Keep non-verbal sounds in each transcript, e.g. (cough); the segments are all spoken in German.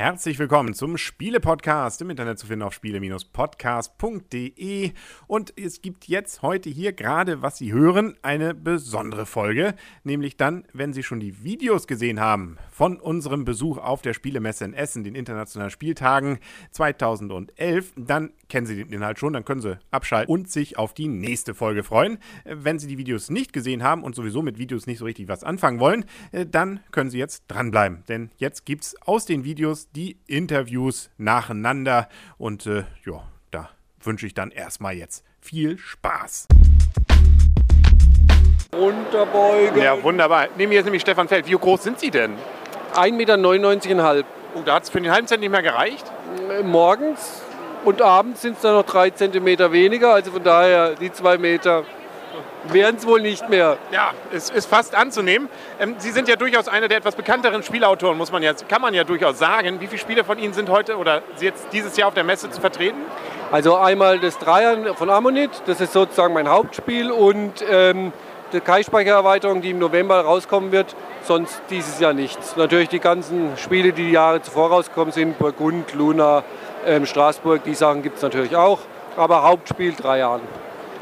Herzlich willkommen zum Spiele-Podcast im Internet zu finden auf spiele-podcast.de. Und es gibt jetzt heute hier gerade, was Sie hören, eine besondere Folge. Nämlich dann, wenn Sie schon die Videos gesehen haben von unserem Besuch auf der Spielemesse in Essen, den internationalen Spieltagen 2011, dann kennen Sie den Inhalt schon, dann können Sie abschalten und sich auf die nächste Folge freuen. Wenn Sie die Videos nicht gesehen haben und sowieso mit Videos nicht so richtig was anfangen wollen, dann können Sie jetzt dranbleiben. Denn jetzt gibt es aus den Videos die Interviews nacheinander. Und äh, ja, da wünsche ich dann erstmal jetzt viel Spaß. Unterbeugen. Ja, wunderbar. Neben mir ist nämlich Stefan Feld. Wie groß sind Sie denn? 1,99 Meter. Oh, da hat es für den halben Zentimeter gereicht. Morgens und abends sind es dann noch drei Zentimeter weniger. Also von daher die zwei Meter werden es wohl nicht mehr. Ja, es ist fast anzunehmen. Ähm, Sie sind ja durchaus einer der etwas bekannteren Spielautoren, muss man jetzt, kann man ja durchaus sagen. Wie viele Spiele von Ihnen sind heute oder jetzt dieses Jahr auf der Messe zu vertreten? Also einmal das Dreier von Ammonit, das ist sozusagen mein Hauptspiel und ähm, die Kai-Speichererweiterung, die im November rauskommen wird, sonst dieses Jahr nichts. Natürlich die ganzen Spiele, die die Jahre zuvor rausgekommen sind, Burgund, Luna, ähm, Straßburg, die Sachen gibt es natürlich auch, aber Hauptspiel drei Jahren.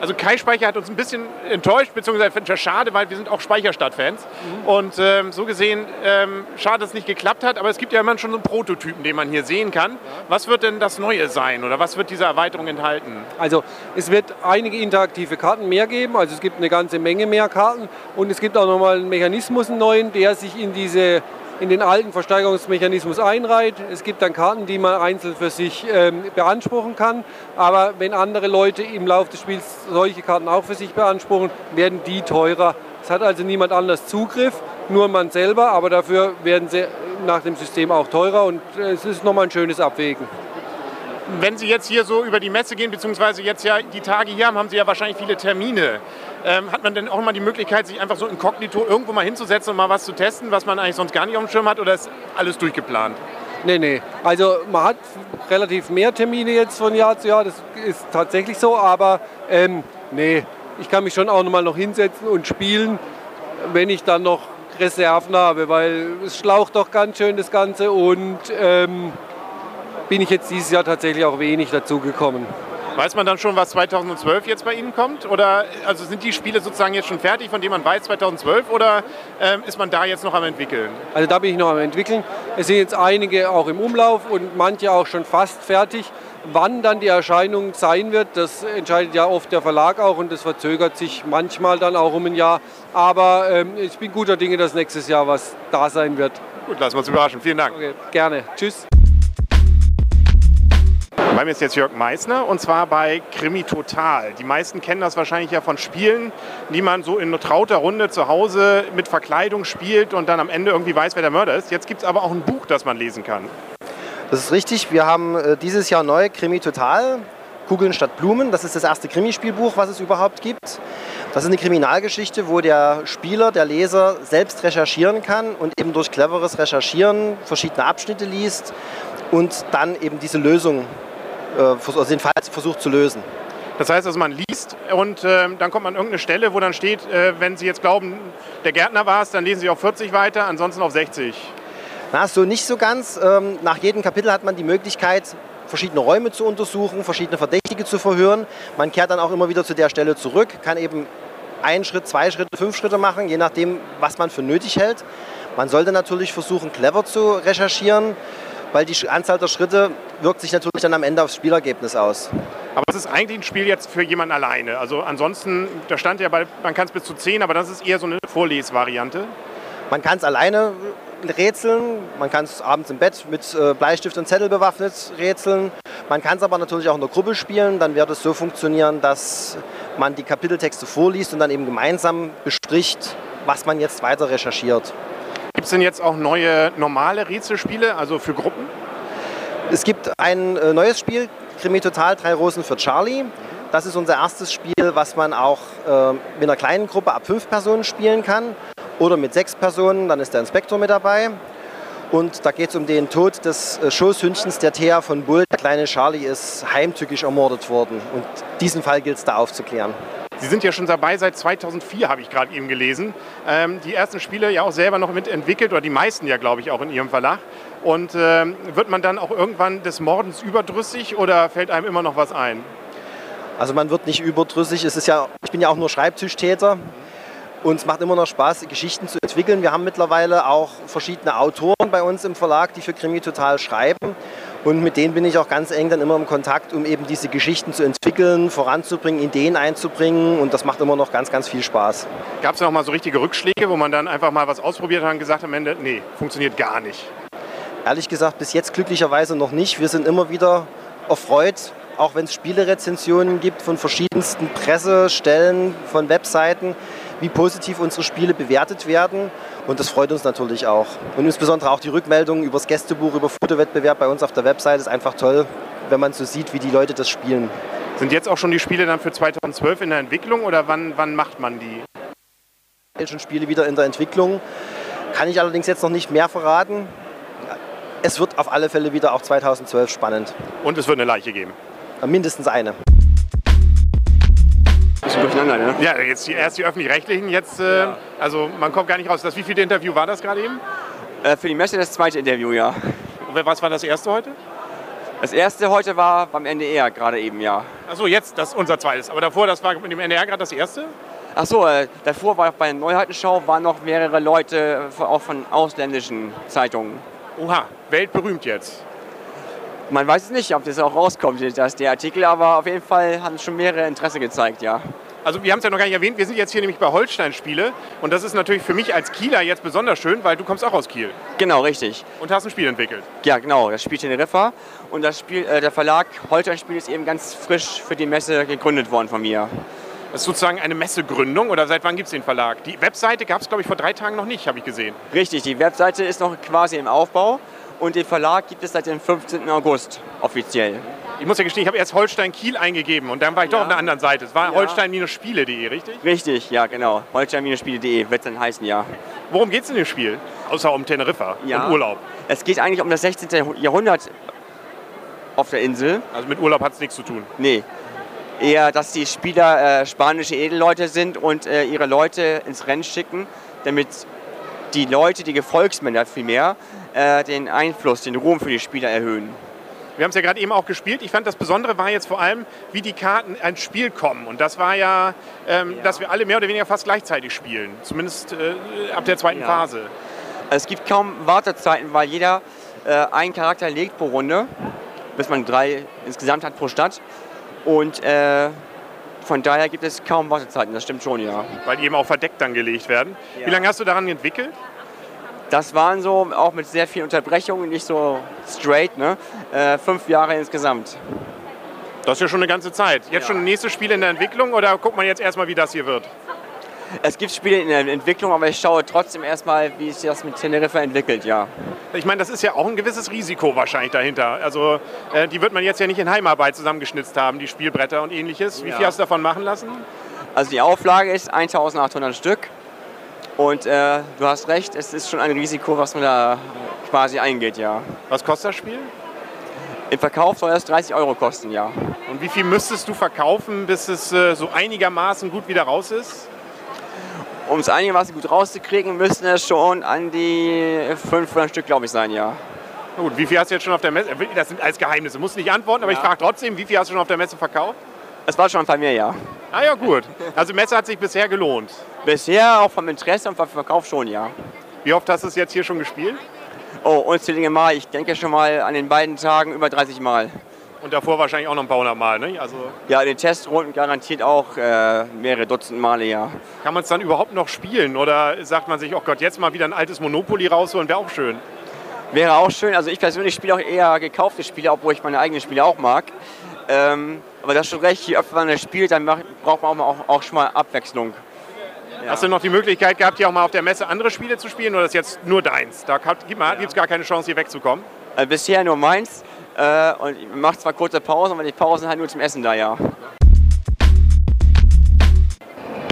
Also Kai Speicher hat uns ein bisschen enttäuscht, beziehungsweise finde ich schade, weil wir sind auch Speicherstadt-Fans. Mhm. Und ähm, so gesehen, ähm, schade, dass es nicht geklappt hat, aber es gibt ja immer schon so einen Prototypen, den man hier sehen kann. Ja. Was wird denn das Neue sein oder was wird diese Erweiterung enthalten? Also es wird einige interaktive Karten mehr geben, also es gibt eine ganze Menge mehr Karten und es gibt auch nochmal einen Mechanismus, einen neuen, der sich in diese in den alten Versteigerungsmechanismus einreiht. Es gibt dann Karten, die man einzeln für sich ähm, beanspruchen kann. Aber wenn andere Leute im Laufe des Spiels solche Karten auch für sich beanspruchen, werden die teurer. Es hat also niemand anders Zugriff, nur man selber, aber dafür werden sie nach dem System auch teurer und äh, es ist nochmal ein schönes Abwägen wenn Sie jetzt hier so über die Messe gehen, beziehungsweise jetzt ja die Tage hier haben, haben Sie ja wahrscheinlich viele Termine. Ähm, hat man denn auch mal die Möglichkeit, sich einfach so inkognito irgendwo mal hinzusetzen und mal was zu testen, was man eigentlich sonst gar nicht auf dem Schirm hat, oder ist alles durchgeplant? Nee, nee. Also man hat relativ mehr Termine jetzt von Jahr zu Jahr, das ist tatsächlich so, aber ähm, nee, ich kann mich schon auch noch mal noch hinsetzen und spielen, wenn ich dann noch Reserven habe, weil es schlaucht doch ganz schön das Ganze und ähm, bin ich jetzt dieses Jahr tatsächlich auch wenig dazu gekommen. Weiß man dann schon, was 2012 jetzt bei Ihnen kommt? Oder also sind die Spiele sozusagen jetzt schon fertig, von denen man weiß 2012? Oder ähm, ist man da jetzt noch am entwickeln? Also da bin ich noch am entwickeln. Es sind jetzt einige auch im Umlauf und manche auch schon fast fertig. Wann dann die Erscheinung sein wird, das entscheidet ja oft der Verlag auch und das verzögert sich manchmal dann auch um ein Jahr. Aber ähm, ich bin guter Dinge, dass nächstes Jahr was da sein wird. Gut, lassen wir uns überraschen. Vielen Dank. Okay, gerne. Tschüss. Bei mir ist jetzt Jörg Meissner und zwar bei Krimi Total. Die meisten kennen das wahrscheinlich ja von Spielen, die man so in trauter Runde zu Hause mit Verkleidung spielt und dann am Ende irgendwie weiß, wer der Mörder ist. Jetzt gibt es aber auch ein Buch, das man lesen kann. Das ist richtig. Wir haben äh, dieses Jahr neu Krimi Total. Kugeln statt Blumen. Das ist das erste Krimispielbuch, was es überhaupt gibt. Das ist eine Kriminalgeschichte, wo der Spieler, der Leser selbst recherchieren kann und eben durch cleveres Recherchieren verschiedene Abschnitte liest und dann eben diese Lösung äh, also den Fall versucht zu lösen. Das heißt also, man liest und äh, dann kommt man an irgendeine Stelle, wo dann steht, äh, wenn Sie jetzt glauben, der Gärtner war es, dann lesen Sie auf 40 weiter, ansonsten auf 60. Na, so nicht so ganz. Ähm, nach jedem Kapitel hat man die Möglichkeit, verschiedene Räume zu untersuchen, verschiedene Verdächtige zu verhören. Man kehrt dann auch immer wieder zu der Stelle zurück, kann eben einen Schritt, zwei Schritte, fünf Schritte machen, je nachdem, was man für nötig hält. Man sollte natürlich versuchen, clever zu recherchieren weil die Anzahl der Schritte wirkt sich natürlich dann am Ende aufs Spielergebnis aus. Aber es ist eigentlich ein Spiel jetzt für jemanden alleine. Also ansonsten, da stand ja bei, man kann es bis zu 10, aber das ist eher so eine Vorlesvariante. Man kann es alleine rätseln, man kann es abends im Bett mit äh, Bleistift und Zettel bewaffnet rätseln. Man kann es aber natürlich auch in der Gruppe spielen, dann wird es so funktionieren, dass man die Kapiteltexte vorliest und dann eben gemeinsam bespricht, was man jetzt weiter recherchiert. Gibt es denn jetzt auch neue normale Rätselspiele, also für Gruppen? Es gibt ein äh, neues Spiel, Krimi Total, drei Rosen für Charlie. Das ist unser erstes Spiel, was man auch äh, mit einer kleinen Gruppe ab fünf Personen spielen kann oder mit sechs Personen, dann ist der Inspektor mit dabei. Und da geht es um den Tod des äh, Schoßhündchens der Thea von Bull. Der kleine Charlie ist heimtückisch ermordet worden. Und diesen Fall gilt es da aufzuklären. Sie sind ja schon dabei seit 2004, habe ich gerade eben gelesen. Ähm, die ersten Spiele ja auch selber noch mitentwickelt, oder die meisten ja, glaube ich, auch in Ihrem Verlag. Und ähm, wird man dann auch irgendwann des Mordens überdrüssig oder fällt einem immer noch was ein? Also man wird nicht überdrüssig. Es ist ja, ich bin ja auch nur Schreibtischtäter. Und es macht immer noch Spaß, Geschichten zu entwickeln. Wir haben mittlerweile auch verschiedene Autoren bei uns im Verlag, die für Krimi total schreiben. Und mit denen bin ich auch ganz eng dann immer im Kontakt, um eben diese Geschichten zu entwickeln, voranzubringen, Ideen einzubringen. Und das macht immer noch ganz, ganz viel Spaß. Gab es auch mal so richtige Rückschläge, wo man dann einfach mal was ausprobiert hat und gesagt am Ende, nee, funktioniert gar nicht? Ehrlich gesagt, bis jetzt glücklicherweise noch nicht. Wir sind immer wieder erfreut, auch wenn es Spielerezensionen gibt von verschiedensten Pressestellen, von Webseiten, wie positiv unsere Spiele bewertet werden. Und das freut uns natürlich auch. Und insbesondere auch die Rückmeldungen über das Gästebuch, über Fotowettbewerb bei uns auf der Website ist einfach toll, wenn man so sieht, wie die Leute das spielen. Sind jetzt auch schon die Spiele dann für 2012 in der Entwicklung oder wann, wann macht man die? Schon Spiele wieder in der Entwicklung. Kann ich allerdings jetzt noch nicht mehr verraten. Es wird auf alle Fälle wieder auch 2012 spannend. Und es wird eine Leiche geben? Mindestens eine bisschen durcheinander, ne? Ja, jetzt die, erst die öffentlich-rechtlichen, jetzt, äh, ja. also man kommt gar nicht raus. Das wievielte Interview war das gerade eben? Äh, für die Messe das zweite Interview, ja. Und was war das erste heute? Das erste heute war beim NDR gerade eben, ja. Achso, jetzt das unser zweites. Aber davor, das war mit dem NDR gerade das erste? Achso, äh, davor war bei der Neuheitenschau waren noch mehrere Leute, auch von ausländischen Zeitungen. Oha, weltberühmt jetzt. Man weiß es nicht, ob das auch rauskommt, dass der Artikel, aber auf jeden Fall haben schon mehrere Interesse gezeigt, ja. Also wir haben es ja noch gar nicht erwähnt, wir sind jetzt hier nämlich bei Holstein Spiele und das ist natürlich für mich als Kieler jetzt besonders schön, weil du kommst auch aus Kiel. Genau, richtig. Und hast ein Spiel entwickelt. Ja, genau, das Spiel Teneriffa und das Spiel, äh, der Verlag Holstein Spiel ist eben ganz frisch für die Messe gegründet worden von mir. Das ist sozusagen eine Messegründung oder seit wann gibt es den Verlag? Die Webseite gab es, glaube ich, vor drei Tagen noch nicht, habe ich gesehen. Richtig, die Webseite ist noch quasi im Aufbau und den Verlag gibt es seit dem 15. August offiziell. Ich muss ja gestehen, ich habe erst Holstein Kiel eingegeben und dann war ich ja. doch auf der anderen Seite. Es war ja. holstein-spiele.de, richtig? Richtig, ja genau. Holstein-spiele.de wird es dann heißen, ja. Worum geht es in dem Spiel? Außer um Teneriffa ja. und Urlaub. Es geht eigentlich um das 16. Jahrhundert auf der Insel. Also mit Urlaub hat es nichts zu tun? Nee. Eher, dass die Spieler äh, spanische Edelleute sind und äh, ihre Leute ins Rennen schicken, damit die Leute, die Gefolgsmänner vielmehr, äh, den Einfluss, den Ruhm für die Spieler erhöhen. Wir haben es ja gerade eben auch gespielt. Ich fand, das Besondere war jetzt vor allem, wie die Karten ins Spiel kommen. Und das war ja, ähm, ja. dass wir alle mehr oder weniger fast gleichzeitig spielen. Zumindest äh, ab der zweiten ja. Phase. Es gibt kaum Wartezeiten, weil jeder äh, einen Charakter legt pro Runde, bis man drei insgesamt hat pro Stadt. Und äh, von daher gibt es kaum Wartezeiten, das stimmt schon, ja. Weil die eben auch verdeckt dann gelegt werden. Ja. Wie lange hast du daran entwickelt? Das waren so, auch mit sehr vielen Unterbrechungen, nicht so straight, ne? Äh, fünf Jahre insgesamt. Das ist ja schon eine ganze Zeit. Jetzt ja. schon nächste Spiel in der Entwicklung oder guckt man jetzt erstmal, wie das hier wird? Es gibt Spiele in der Entwicklung, aber ich schaue trotzdem erstmal, wie sich das mit Teneriffa entwickelt, ja. Ich meine, das ist ja auch ein gewisses Risiko wahrscheinlich dahinter. Also äh, die wird man jetzt ja nicht in Heimarbeit zusammengeschnitzt haben, die Spielbretter und ähnliches. Wie ja. viel hast du davon machen lassen? Also die Auflage ist 1800 Stück. Und äh, du hast recht, es ist schon ein Risiko, was man da quasi eingeht, ja. Was kostet das Spiel? Im Verkauf soll es 30 Euro kosten, ja. Und wie viel müsstest du verkaufen, bis es äh, so einigermaßen gut wieder raus ist? Um es einigermaßen gut rauszukriegen, müssten es schon an die 500 Stück, glaube ich, sein, ja. Na gut, wie viel hast du jetzt schon auf der Messe? Das sind als Geheimnisse, musst nicht antworten, aber ja. ich frage trotzdem, wie viel hast du schon auf der Messe verkauft? Es war schon ein paar mehr, ja. Ah ja, gut. Also Messe hat sich bisher gelohnt. Bisher auch vom Interesse und vom Verkauf schon, ja. Wie oft hast du es jetzt hier schon gespielt? Oh, unzählige Mal. Ich denke schon mal an den beiden Tagen über 30 Mal. Und davor wahrscheinlich auch noch ein paar hundert Mal, ne? Also ja, in den Testrunden garantiert auch äh, mehrere Dutzend Male, ja. Kann man es dann überhaupt noch spielen? Oder sagt man sich, oh Gott, jetzt mal wieder ein altes Monopoly rausholen, wäre auch schön? Wäre auch schön. Also ich persönlich spiele auch eher gekaufte Spiele, obwohl ich meine eigenen Spiele auch mag. Ähm, aber das ist schon recht, je öfter man das spielt, dann braucht man auch, auch schon mal Abwechslung. Ja. Hast du noch die Möglichkeit gehabt, hier auch mal auf der Messe andere Spiele zu spielen oder ist jetzt nur deins? Da gibt es gar keine Chance, hier wegzukommen? Äh, bisher nur meins. Äh, und ich mache zwar kurze Pausen, aber die Pausen halt nur zum Essen da, ja.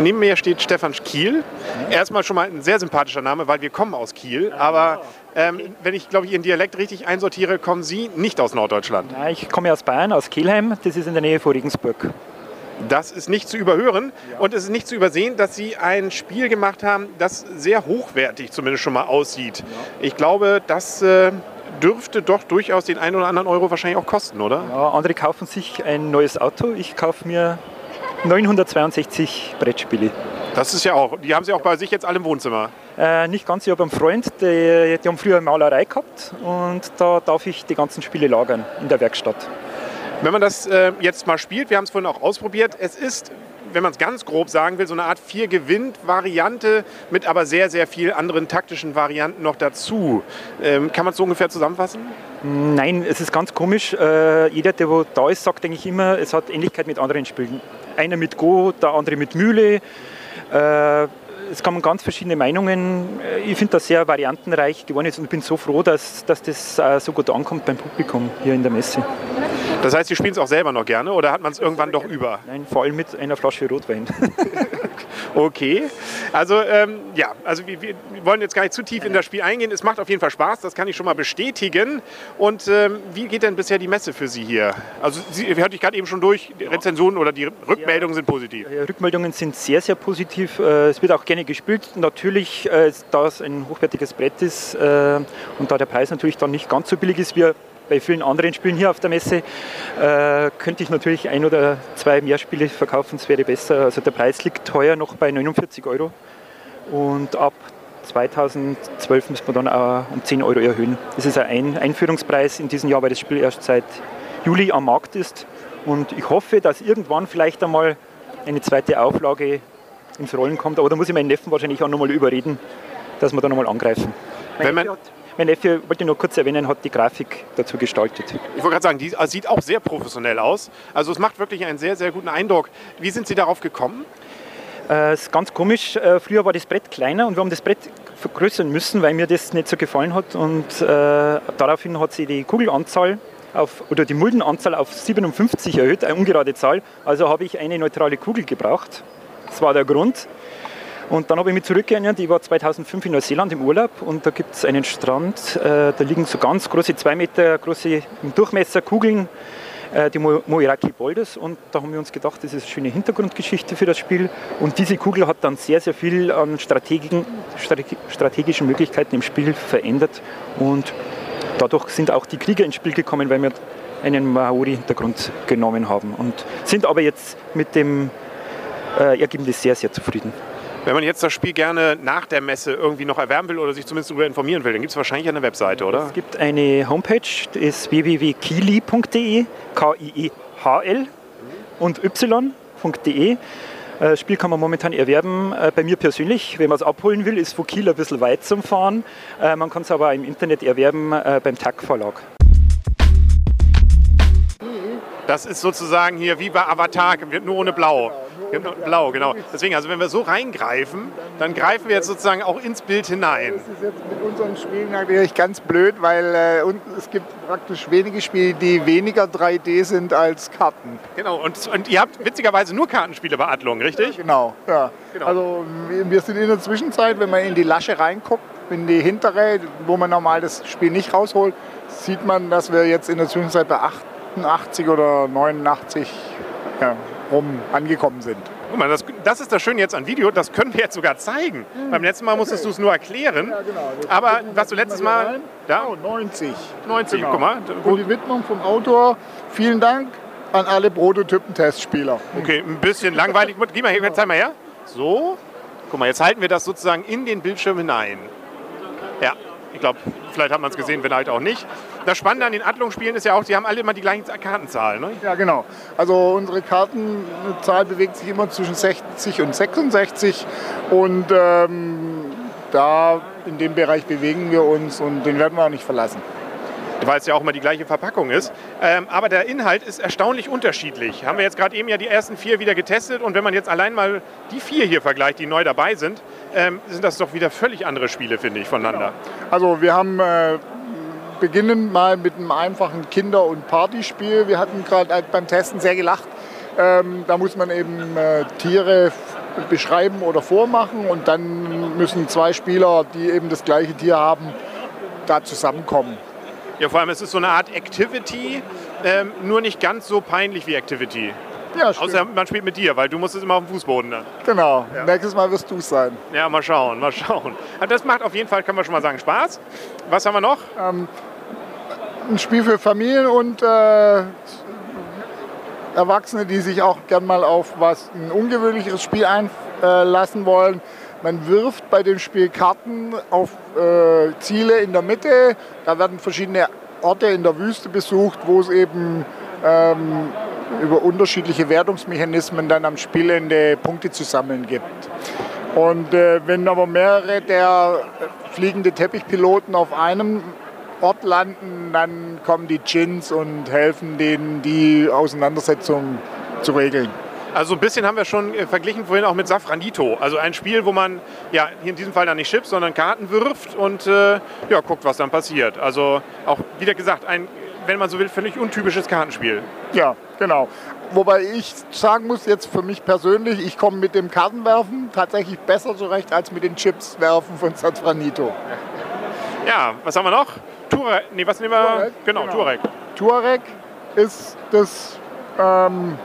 Neben mir steht Stefan Kiel. Erstmal schon mal ein sehr sympathischer Name, weil wir kommen aus Kiel. Aber ähm, wenn ich, glaube ich, Ihren Dialekt richtig einsortiere, kommen Sie nicht aus Norddeutschland. Ja, ich komme aus Bayern, aus Kelheim. Das ist in der Nähe von Regensburg. Das ist nicht zu überhören und es ist nicht zu übersehen, dass Sie ein Spiel gemacht haben, das sehr hochwertig zumindest schon mal aussieht. Ich glaube, das äh, dürfte doch durchaus den einen oder anderen Euro wahrscheinlich auch kosten, oder? Ja, andere kaufen sich ein neues Auto. Ich kaufe mir 962 Brettspiele. Das ist ja auch, die haben Sie auch bei sich jetzt alle im Wohnzimmer. Äh, nicht ganz, ich habe einen Freund, die, die haben früher eine Malerei gehabt und da darf ich die ganzen Spiele lagern in der Werkstatt. Wenn man das äh, jetzt mal spielt, wir haben es vorhin auch ausprobiert, es ist, wenn man es ganz grob sagen will, so eine Art Vier-Gewinnt-Variante mit aber sehr, sehr vielen anderen taktischen Varianten noch dazu. Ähm, kann man es so ungefähr zusammenfassen? Nein, es ist ganz komisch. Äh, jeder, der wo da ist, sagt eigentlich immer, es hat Ähnlichkeit mit anderen Spielen. Einer mit Go, der andere mit Mühle. Äh, es kommen ganz verschiedene Meinungen. Äh, ich finde das sehr variantenreich geworden ist und bin so froh, dass, dass das äh, so gut ankommt beim Publikum hier in der Messe. Das heißt, Sie spielen es auch selber noch gerne oder hat man es irgendwann doch über? Nein, vor allem mit einer Flasche Rotwein. (laughs) okay. Also ähm, ja, also wir, wir, wollen jetzt gar nicht zu tief in das Spiel eingehen. Es macht auf jeden Fall Spaß, das kann ich schon mal bestätigen. Und ähm, wie geht denn bisher die Messe für Sie hier? Also Sie hörte ich gerade eben schon durch, die Rezensionen oder die Rückmeldungen sind positiv. Ja, Rückmeldungen sind sehr, sehr positiv. Äh, es wird auch gerne gespielt. Natürlich, äh, da es ein hochwertiges Brett ist äh, und da der Preis natürlich dann nicht ganz so billig ist, wie bei vielen anderen Spielen hier auf der Messe, äh, könnte ich natürlich ein oder zwei mehr Spiele verkaufen, es wäre besser. Also der Preis liegt teuer noch bei 49 Euro und ab 2012 müssen wir dann auch um 10 Euro erhöhen. Das ist ein Einführungspreis in diesem Jahr, weil das Spiel erst seit Juli am Markt ist. Und ich hoffe, dass irgendwann vielleicht einmal eine zweite Auflage ins Rollen kommt. Aber da muss ich meinen Neffen wahrscheinlich auch nochmal überreden, dass wir da nochmal angreifen. Wenn man, mein Neffe, wollte ich nur kurz erwähnen, hat die Grafik dazu gestaltet. Ich wollte gerade sagen, die sieht auch sehr professionell aus. Also es macht wirklich einen sehr, sehr guten Eindruck. Wie sind Sie darauf gekommen? Äh, ist ganz komisch. Äh, früher war das Brett kleiner und wir haben das Brett vergrößern müssen, weil mir das nicht so gefallen hat. Und äh, daraufhin hat sie die Kugelanzahl auf, oder die Muldenanzahl auf 57 erhöht, eine ungerade Zahl. Also habe ich eine neutrale Kugel gebraucht. Das war der Grund. Und dann habe ich mich zurückgeerinnert, ich war 2005 in Neuseeland im Urlaub und da gibt es einen Strand, äh, da liegen so ganz große, zwei Meter große im Durchmesser Kugeln, äh, die Moiraki Boulders. Und da haben wir uns gedacht, das ist eine schöne Hintergrundgeschichte für das Spiel. Und diese Kugel hat dann sehr, sehr viel an strategischen, strategischen Möglichkeiten im Spiel verändert. Und dadurch sind auch die Krieger ins Spiel gekommen, weil wir einen Maori-Hintergrund genommen haben. Und sind aber jetzt mit dem äh, Ergebnis sehr, sehr zufrieden. Wenn man jetzt das Spiel gerne nach der Messe irgendwie noch erwerben will oder sich zumindest darüber informieren will, dann gibt es wahrscheinlich eine Webseite, oder? Es gibt eine Homepage, das ist www.kili.de, K-I-E-H-L und y.de. Äh, das Spiel kann man momentan erwerben. Äh, bei mir persönlich, wenn man es abholen will, ist von Kiel ein bisschen weit zum Fahren. Äh, man kann es aber im Internet erwerben beim TAG Verlag. Das ist sozusagen hier wie bei Avatar, nur ohne Blau. Genau, blau, genau. Deswegen, also wenn wir so reingreifen, dann greifen wir jetzt sozusagen auch ins Bild hinein. Das ist jetzt mit unseren Spielen natürlich ganz blöd, weil äh, es gibt praktisch wenige Spiele, die weniger 3D sind als Karten. Genau, und, und ihr habt witzigerweise nur Kartenspiele bei Adlung, richtig? Ja, genau, ja. Genau. Also wir sind in der Zwischenzeit, wenn man in die Lasche reinguckt, in die hintere, wo man normal das Spiel nicht rausholt, sieht man, dass wir jetzt in der Zwischenzeit bei 88 oder 89 ja, rum angekommen sind. Guck mal, das, das, ist das Schöne jetzt an Video, das können wir jetzt sogar zeigen. Mhm. Beim letzten Mal musstest okay. du es nur erklären. Ja, genau. Aber was du letztes Mal. Da? Oh, 90. 90, genau. guck mal. Und die Widmung vom Autor. Vielen Dank an alle Prototypen-Testspieler. Okay, ein bisschen langweilig. Geh mal her, zeig mal her. So. Guck mal, jetzt halten wir das sozusagen in den Bildschirm hinein. Ja, ich glaube, vielleicht hat man es gesehen, vielleicht auch nicht. Das Spannende an den Adlungsspielen ist ja auch, sie haben alle immer die gleichen Kartenzahlen. Ne? Ja, genau. Also unsere Kartenzahl bewegt sich immer zwischen 60 und 66 und ähm, da in dem Bereich bewegen wir uns und den werden wir auch nicht verlassen weil es ja auch immer die gleiche Verpackung ist. Ähm, aber der Inhalt ist erstaunlich unterschiedlich. Haben wir jetzt gerade eben ja die ersten vier wieder getestet und wenn man jetzt allein mal die vier hier vergleicht, die neu dabei sind, ähm, sind das doch wieder völlig andere Spiele, finde ich, voneinander. Genau. Also wir haben äh, beginnen mal mit einem einfachen Kinder- und Partyspiel. Wir hatten gerade beim Testen sehr gelacht. Ähm, da muss man eben äh, Tiere beschreiben oder vormachen und dann müssen zwei Spieler, die eben das gleiche Tier haben, da zusammenkommen. Ja, vor allem es ist so eine Art Activity, ähm, nur nicht ganz so peinlich wie Activity. Ja, stimmt. Außer man spielt mit dir, weil du musst es immer auf dem Fußboden dann. Genau. Nächstes Mal wirst du es sein. Ja, mal schauen, mal schauen. Aber das macht auf jeden Fall, kann man schon mal sagen, Spaß. Was haben wir noch? Ein Spiel für Familien und äh, Erwachsene, die sich auch gern mal auf was ein ungewöhnlicheres Spiel einlassen wollen. Man wirft bei dem Spiel Karten auf äh, Ziele in der Mitte. Da werden verschiedene Orte in der Wüste besucht, wo es eben ähm, über unterschiedliche Wertungsmechanismen dann am Spielende Punkte zu sammeln gibt. Und äh, wenn aber mehrere der äh, fliegende Teppichpiloten auf einem Ort landen, dann kommen die Gins und helfen denen, die Auseinandersetzung zu regeln. Also ein bisschen haben wir schon äh, verglichen vorhin auch mit Safranito. Also ein Spiel, wo man ja hier in diesem Fall dann nicht Chips, sondern Karten wirft und äh, ja, guckt, was dann passiert. Also auch wieder gesagt, ein, wenn man so will, völlig untypisches Kartenspiel. Ja, genau. Wobei ich sagen muss, jetzt für mich persönlich, ich komme mit dem Kartenwerfen tatsächlich besser zurecht als mit den Chipswerfen von Safranito. Ja, was haben wir noch? Turek. Nee, was nehmen wir? Tuareg, genau, genau. Turek. Tuareg ist das ähm,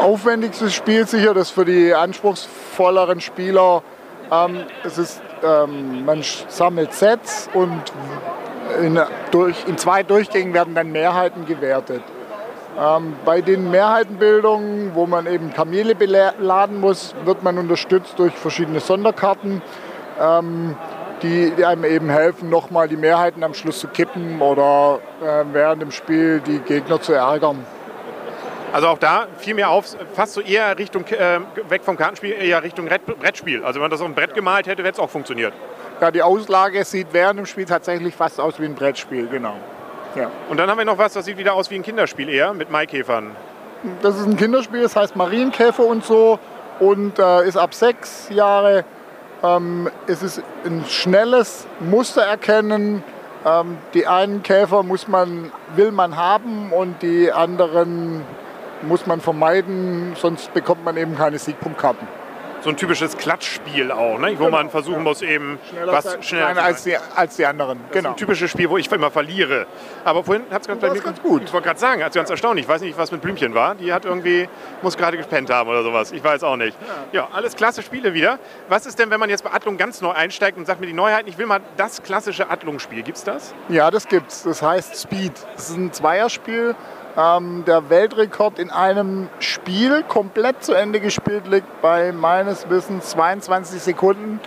aufwendigste Spiel sicher, das für die anspruchsvolleren Spieler. Ähm, es ist, ähm, man sammelt Sets und in, durch, in zwei Durchgängen werden dann Mehrheiten gewertet. Ähm, bei den Mehrheitenbildungen, wo man eben Kamele beladen muss, wird man unterstützt durch verschiedene Sonderkarten, ähm, die, einem eben helfen, nochmal die Mehrheiten am Schluss zu kippen oder äh, während dem Spiel die Gegner zu ärgern. Also auch da fiel mir auf, fast so eher Richtung, äh, weg vom Kartenspiel, eher Richtung Brettspiel. Also wenn man das auf ein Brett gemalt hätte, hätte es auch funktioniert. Ja, die Auslage sieht während dem Spiel tatsächlich fast aus wie ein Brettspiel, genau. Ja. Und dann haben wir noch was, das sieht wieder aus wie ein Kinderspiel eher, mit Maikäfern. Das ist ein Kinderspiel, das heißt Marienkäfer und so und äh, ist ab sechs Jahre. Ähm, es ist ein schnelles Muster erkennen. Ähm, die einen Käfer muss man, will man haben und die anderen muss man vermeiden, sonst bekommt man eben keine Siegpunktkarten. So ein typisches Klatschspiel auch, ne? wo man versuchen muss, eben was schneller sein zu als die, als die anderen. Das ist Genau. ein typisches Spiel, wo ich immer verliere. Aber vorhin hat es ganz, gut. Ich wollte gerade sagen, hat sie ganz erstaunlich. Ich weiß nicht, was mit Blümchen war. Die hat irgendwie, muss gerade gepennt haben oder sowas. Ich weiß auch nicht. Ja, alles klasse Spiele wieder. Was ist denn, wenn man jetzt bei Adlung ganz neu einsteigt und sagt mir die Neuheiten, ich will mal das klassische Adlung-Spiel. Gibt's das? Ja, das gibt's. Das heißt Speed. Das ist ein Zweierspiel. Ähm, der Weltrekord in einem Spiel komplett zu Ende gespielt liegt bei meines Wissens 22 Sekunden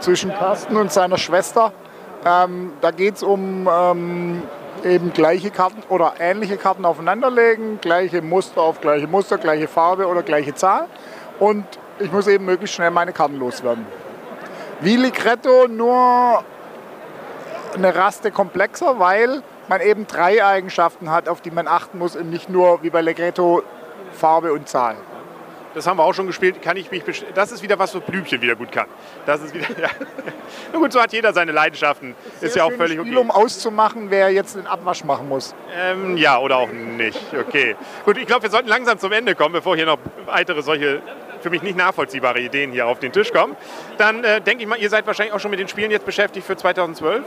zwischen Carsten und seiner Schwester. Ähm, da geht es um ähm, eben gleiche Karten oder ähnliche Karten aufeinanderlegen, gleiche Muster auf gleiche Muster, gleiche Farbe oder gleiche Zahl. Und ich muss eben möglichst schnell meine Karten loswerden. Wie Ligretto nur eine Raste komplexer, weil man eben drei Eigenschaften hat, auf die man achten muss und nicht nur wie bei Legretto Farbe und Zahl. Das haben wir auch schon gespielt. Kann ich mich das ist wieder was, was Blümchen wieder gut kann. Das ist wieder, (laughs) ja. Na gut, so hat jeder seine Leidenschaften. Ist ja auch völlig Spiel, okay. um auszumachen, wer jetzt den Abwasch machen muss. Ähm, ja, oder auch nicht. Okay. Gut, ich glaube, wir sollten langsam zum Ende kommen, bevor hier noch weitere solche für mich nicht nachvollziehbare Ideen hier auf den Tisch kommen. Dann äh, denke ich mal, ihr seid wahrscheinlich auch schon mit den Spielen jetzt beschäftigt für 2012.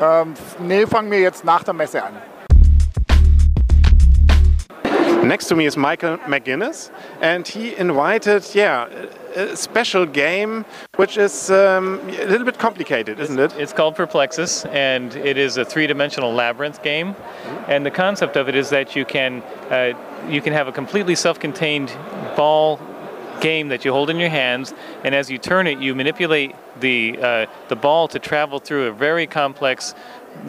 Ähm, nee, fangen wir jetzt nach der Messe an. Next to me is Michael McGuinness, and he invited, yeah, a a special game which is um, a little bit complicated, isn't it? It's called Perplexus, and it is a three-dimensional labyrinth game. And the concept of it is that you can uh, you can have a completely self-contained ball game that you hold in your hands, and as you turn it, you manipulate the uh, the ball to travel through a very complex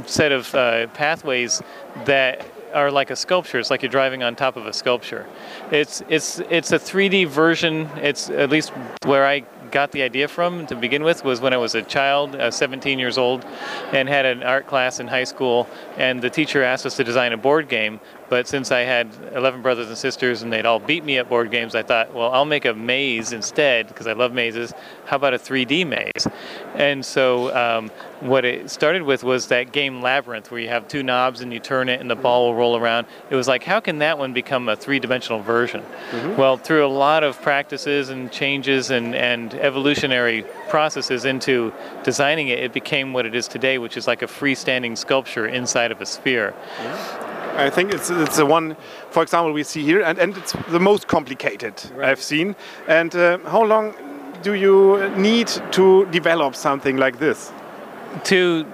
set of uh, pathways that are like a sculpture. It's like you're driving on top of a sculpture. It's it's it's a 3D version. It's at least where I got the idea from to begin with was when I was a child, uh, 17 years old, and had an art class in high school, and the teacher asked us to design a board game. But since I had 11 brothers and sisters and they'd all beat me at board games, I thought, well, I'll make a maze instead because I love mazes. How about a 3D maze? And so um, what it started with was that game Labyrinth, where you have two knobs and you turn it and the ball will roll around. It was like, how can that one become a three dimensional version? Well, through a lot of practices and changes and, and evolutionary processes into designing it, it became what it is today, which is like a freestanding sculpture inside of a sphere. I think it's it's the one, for example, we see here, and, and it's the most complicated I've seen. And uh, how long do you need to develop something like this? To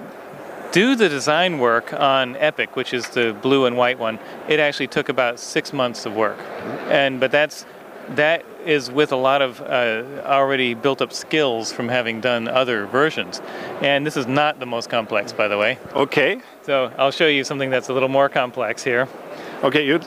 do the design work on Epic, which is the blue and white one, it actually took about six months of work, and but that's that is with a lot of uh, already built up skills from having done other versions, and this is not the most complex, by the way. Okay, So I'll show you something that's a little more complex here. okay, you,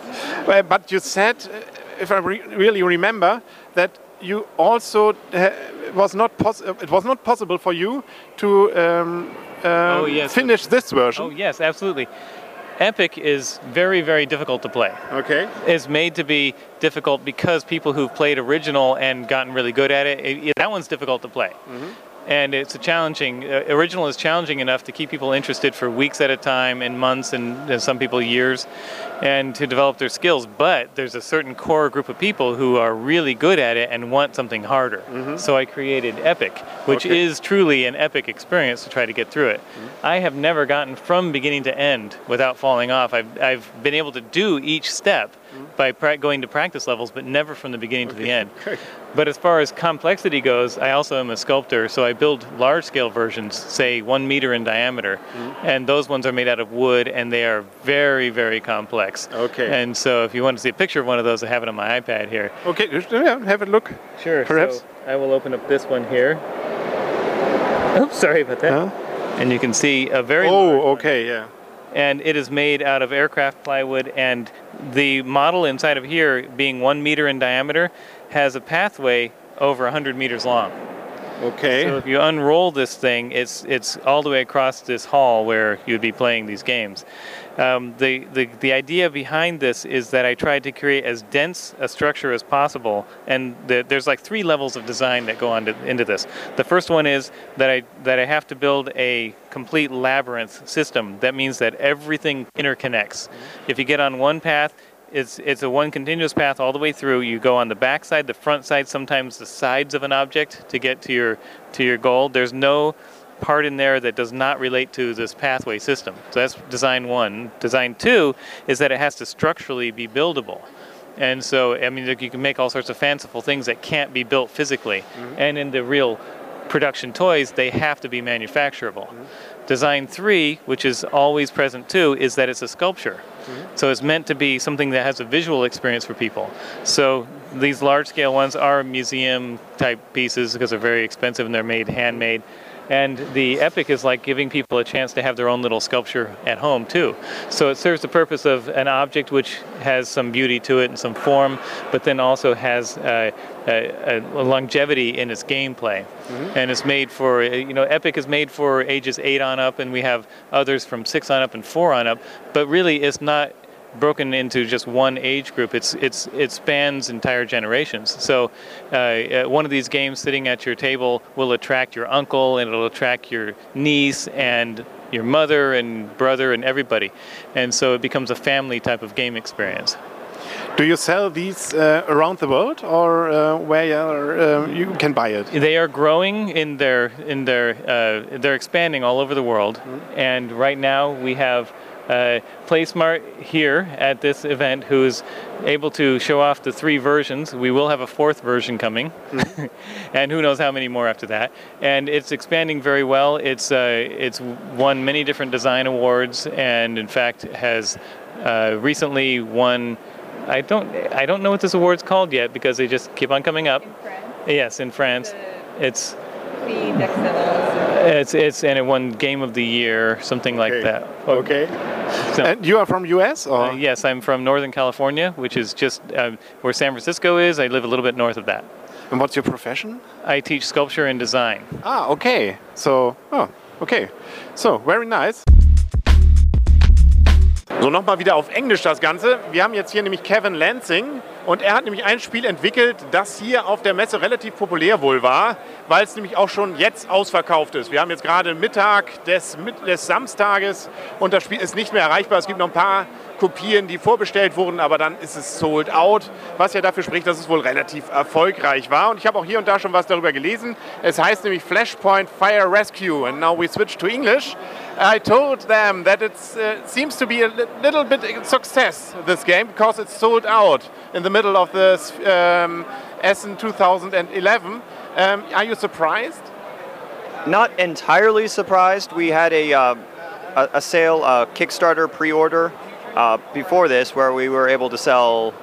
but you said, uh, if I re really remember, that you also uh, was not pos- uh, it was not possible for you to um, uh, Oh, yes. finish this version. Oh yes, absolutely. Epic is very, very difficult to play. Okay. is made to be difficult because people who've played original and gotten really good at it, it- that one's difficult to play. And it's a challenging. Uh, original is challenging enough to keep people interested for weeks at a time, and months, and, and some people years, and to develop their skills. But there's a certain core group of people who are really good at it and want something harder. Mm-hmm. So I created Epic, which Okay. is truly an epic experience to try to get through it. Mm-hmm. I have never gotten from beginning to end without falling off. I've, I've been able to do each step by pra- going to practice levels, but never from the beginning to the end. (laughs) But as far as complexity goes, I also am a sculptor, so I build large scale versions, say one meter in diameter, mm-hmm. and those ones are made out of wood and they are very, very complex. Okay. And so if you want to see a picture of one of those, I have it on my iPad here. Okay, yeah, have a look. Sure. Perhaps. So I will open up this one here. Oops, sorry about that. Huh? And you can see a very Oh, Oh, one. okay, yeah. And it is made out of aircraft plywood and the model inside of here being one meter in diameter has a pathway over 100 meters long Okay. so if you unroll this thing it's it's all the way across this hall where you'd be playing these games um, the, the the idea behind this is that I tried to create as dense a structure as possible, and the, there's like three levels of design that go on to, into this. The first one is that I that I have to build a complete labyrinth system. That means that everything interconnects. If you get on one path, it's it's a one continuous path all the way through. You go on the back side, the front side, sometimes the sides of an object to get to your to your goal. There's no part in there that does not relate to this pathway system. So that's design one. Design two is that it has to structurally be buildable. And so, I mean, you can make all sorts of fanciful things that can't be built physically. Mm-hmm. And in the real production toys, they have to be manufacturable. Mm-hmm. Design three, which is always present too, is that it's a sculpture. Mm-hmm. So it's meant to be something that has a visual experience for people. So these large scale ones are museum type pieces because they're very expensive and they're made handmade. And the Epic is like giving people a chance to have their own little sculpture at home too. So it serves the purpose of an object which has some beauty to it and some form, but then also has uh, a, a longevity in its gameplay. And it's made for, uh, you know, Epic is made for ages eight on up, and we have others from six on up and four on up. But really, it's not broken into just one age group. It's it's it spans entire generations. So uh, uh, one of these games sitting at your table will attract your uncle and it'll attract your niece and your mother and brother and everybody. And so it becomes a family type of game experience. Do you sell these uh, around the world, or uh, where uh, you can buy it? They are growing in their in their uh, they're expanding all over the world, and right now we have uh, PlaySmart here at this event who's able to show off the three versions. We will have a fourth version coming, (laughs) and who knows how many more after that. And it's expanding very well. It's uh, it's won many different design awards, and in fact has uh, recently won. I don't I don't know what this award's called yet because they just keep on coming up. Yes, in France. It's it's it's and it won Game of the Year, something like that. Okay. So- And you are from US, or Uh, yes, I'm from Northern California, which is just uh, where San Francisco is. I live a little bit north of that. and what's your profession? I teach sculpture and design. Ah, okay. So, oh, okay. So, very nice. So, nochmal wieder auf Englisch das Ganze. Wir haben jetzt hier nämlich Kevin Lansing Und er hat nämlich ein Spiel entwickelt, das hier auf der Messe relativ populär wohl war, weil es nämlich auch schon jetzt ausverkauft ist. Wir haben jetzt gerade Mittag des, des Samstages und das Spiel ist nicht mehr erreichbar. Es gibt noch ein paar Kopien, die vorbestellt wurden, aber dann ist es sold out, was ja dafür spricht, dass es wohl relativ erfolgreich war. Und ich habe auch hier und da schon was darüber gelesen. Es heißt nämlich Flashpoint Fire Rescue and now we switch to English. I told them that it uh, seems to be a little bit success, this game, because it's sold out in the middle of this um, Essen 2011. Um, are you surprised? Not entirely surprised. We had a, uh, a, a, sale, a Kickstarter pre-order uh, before this where we were able to sell,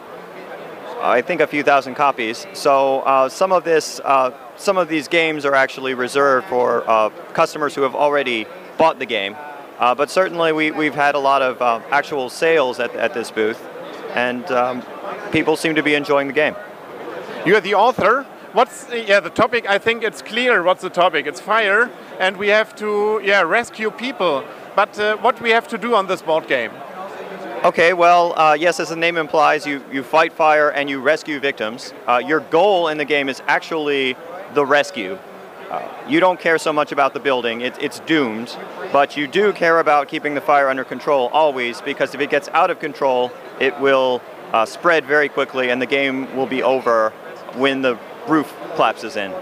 I think, a few thousand copies. So uh, some of this, uh, some of these games are actually reserved for uh, customers who have already bought the game. Uh, but certainly we, we've had a lot of actual sales at, at this booth, and um, people seem to be enjoying the game. You are the author. What's yeah the topic? I think it's clear. What's the topic? It's fire, and we have to yeah rescue people. But uh, what we have to do on this board game? Okay, well, uh, yes, as the name implies, you, you fight fire and you rescue victims. Uh, your goal in the game is actually the rescue. Uh, you don't care so much about the building, it, it's doomed, but you do care about keeping the fire under control always because if it gets out of control, it will uh, spread very quickly and the game will be over when the roof collapses in.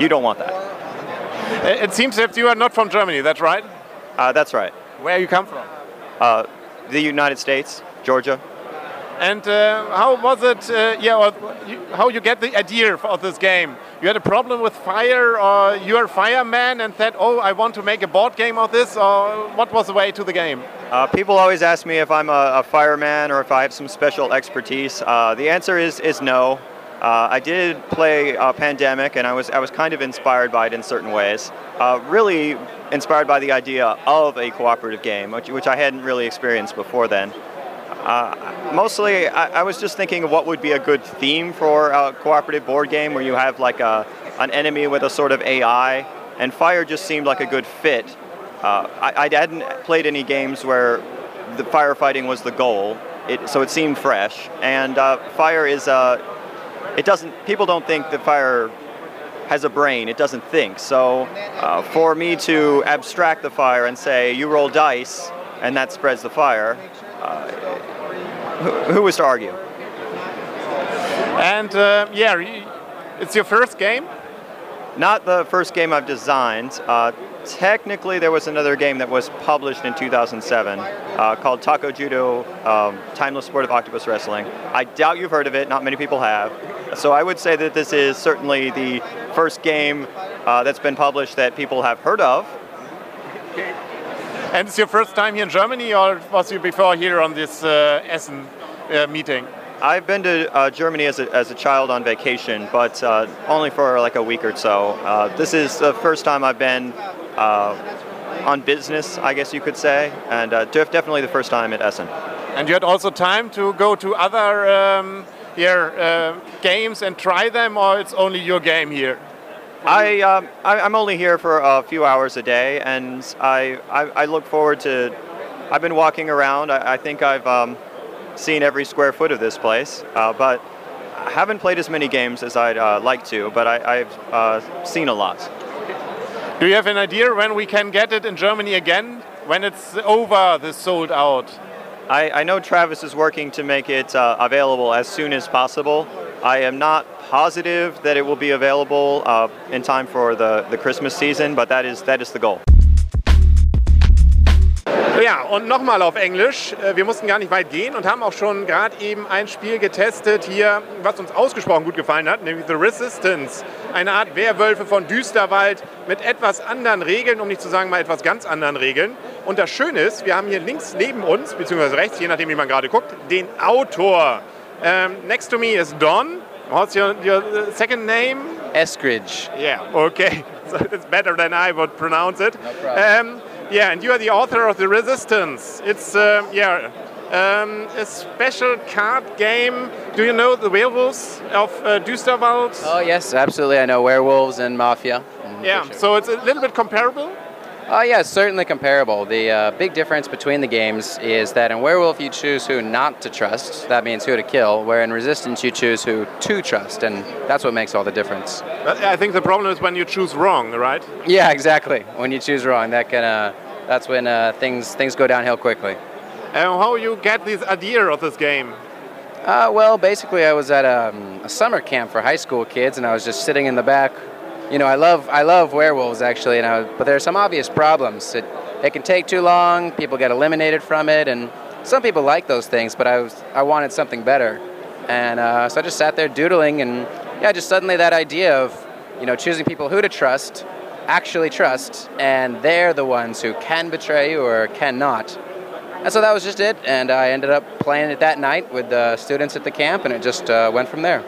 You don't want that. It seems that you are not from Germany, that's right? Uh, that's right. Where you come from? Uh, the United States, Georgia. And uh, how was it? Uh, yeah, you, how you get the idea for this game? You had a problem with fire, or you're a fireman and said, "Oh, I want to make a board game of this," or what was the way to the game? Uh, people always ask me if I'm a, a, fireman or if I have some special expertise. Uh, the answer is is no. Uh, I did play Pandemic, and I was I was kind of inspired by it in certain ways. Uh, really inspired by the idea of a cooperative game, which, which I hadn't really experienced before then. Uh, mostly, I, I, was just thinking of what would be a good theme for a cooperative board game where you have like a, an enemy with a sort of AI, and Fire just seemed like a good fit. Uh, I, I, hadn't played any games where the firefighting was the goal, it, so it seemed fresh. And uh, Fire is, uh, it doesn't, people don't think that Fire has a brain, it doesn't think. So uh, for me to abstract the fire and say, you roll dice, and that spreads the fire, uh, who, who was to argue? And uh, yeah, it's your first game? Not the first game I've designed. Uh, technically, there was another game that was published in 2007 uh, called Taco Judo um, Timeless Sport of Octopus Wrestling. I doubt you've heard of it, not many people have. So I would say that this is certainly the first game uh, that's been published that people have heard of. (laughs) And it's your first time here in Germany, or was you before here on this uh, Essen uh, meeting? I've been to uh, Germany as a, as a child on vacation, but uh, only for like a week or so. Uh, this is the first time I've been uh, on business, I guess you could say, and definitely the first time at Essen. And you had also time to go to other um, here games and try them, or it's only your game here? I, um, I am only here for a few hours a day, and I, I, I look forward to. I've been walking around. I, I think I've um, seen every square foot of this place, uh, but I haven't played as many games as I'd uh, like to. But I, have uh, seen a lot. Do you have an idea when we can get it in Germany again? When it's over, the sold out? I, I know Travis is working to make it uh, available as soon as possible. I am not positive that it will be available uh, in time for the, the Christmas season, but that is, that is the goal. Ja, und nochmal auf Englisch. Äh, wir mussten gar nicht weit gehen und haben auch schon gerade eben ein Spiel getestet hier, was uns ausgesprochen gut gefallen hat, nämlich The Resistance. Eine Art Werwölfe von Düsterwald mit etwas anderen Regeln, um nicht zu sagen mal etwas ganz anderen Regeln. Und das Schöne ist, wir haben hier links neben uns, beziehungsweise rechts, je nachdem wie man gerade guckt, den Autor. Um, next to me is Don. What's your, your uh, second name? Eskridge. Yeah, okay. (laughs) So it's better than I would pronounce it. No problem. Um, yeah, and you are the author of The Resistance. It's, uh, yeah, um, a special card game. Do you know the werewolves of uh, Düsterwald? Oh, yes, absolutely. I know werewolves and mafia. Mm, yeah, sure. so it's a little bit comparable? Uh, yeah, it's certainly comparable. The uh, big difference between the games is that in Werewolf you choose who not to trust, that means who to kill, where in Resistance you choose who to trust, and that's what makes all the difference. I think the problem is when you choose wrong, right? Yeah, exactly. When you choose wrong, that can, uh, that's when uh, things, things go downhill quickly. And how you get this idea of this game? Uh, well, basically, I was at a, um, a summer camp for high school kids, and I was just sitting in the back you know, I love I love werewolves actually, and I, but there are some obvious problems. It it can take too long. People get eliminated from it, and some people like those things. But I was I wanted something better, and uh, so I just sat there doodling, and yeah, just suddenly that idea of you know choosing people who to trust, actually trust, and they're the ones who can betray you or cannot. And so that was just it, and I ended up playing it that night with the students at the camp, and it just uh, went from there.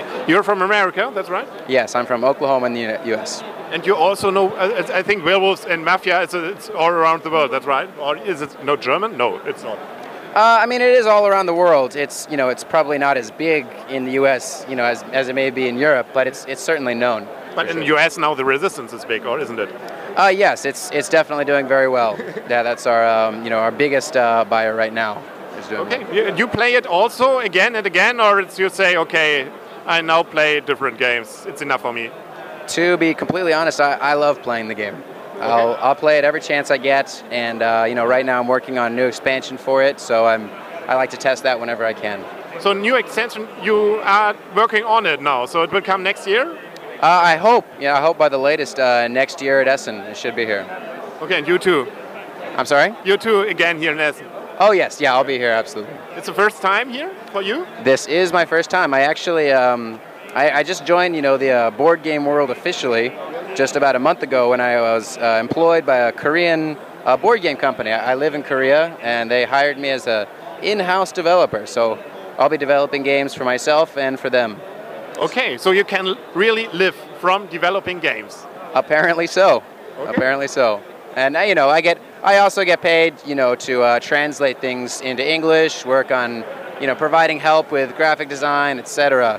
Okay, you're from America, that's right? Yes, I'm from Oklahoma in the U.S. And you also know, uh, I think werewolves and mafia, it's, it's all around the world, that's right? Or is it no German? No, it's not. Uh, I mean, it is all around the world. It's you know, it's probably not as big in the U.S. you know as, as it may be in Europe, but it's it's certainly known. But in sure. the U.S. now, the resistance is big, or isn't it? Uh, yes, it's it's definitely doing very well. (laughs) yeah, that's our um, you know our biggest uh, buyer right now. okay, well. you play it also again and again, or it's you say okay, I now play different games. It's enough for me. To be completely honest, I, I love playing the game. Okay. I'll, I'll play it every chance I get, and uh, you know, right now I'm working on a new expansion for it, so I'm I like to test that whenever I can. So new extension, you are working on it now, so it will come next year. Uh, I hope. Yeah, I hope by the latest uh, next year at Essen it should be here. Okay, and you too. I'm sorry. You too again here in Essen. Oh yes, yeah, I'll be here absolutely. It's the first time here for you. This is my first time. I actually, um, I, I, just joined, you know, the uh, board game world officially just about a month ago when I was uh, employed by a Korean uh, board game company. I, I, live in Korea, and they hired me as a in-house developer. So I'll be developing games for myself and for them. Okay, so you can really live from developing games. Apparently so. Okay. Apparently so. And uh, you know, I get I also get paid, you know, to uh, translate things into English, work on, you know, providing help with graphic design, etc.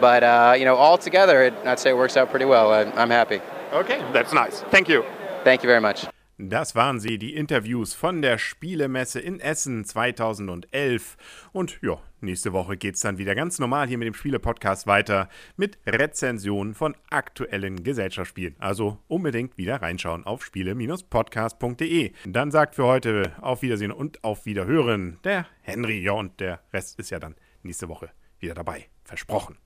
But uh, you know, all together, I'd say it works out pretty well. I'm happy. Okay, that's nice. Thank you. Thank you very much. Das waren sie, die Interviews von der Spielemesse in Essen 2011. Und ja, nächste Woche geht es dann wieder ganz normal hier mit dem Spiele-Podcast weiter mit Rezensionen von aktuellen Gesellschaftsspielen. Also unbedingt wieder reinschauen auf spiele-podcast.de. Dann sagt für heute auf Wiedersehen und auf Wiederhören der Henry. Ja, und der Rest ist ja dann nächste Woche wieder dabei. Versprochen.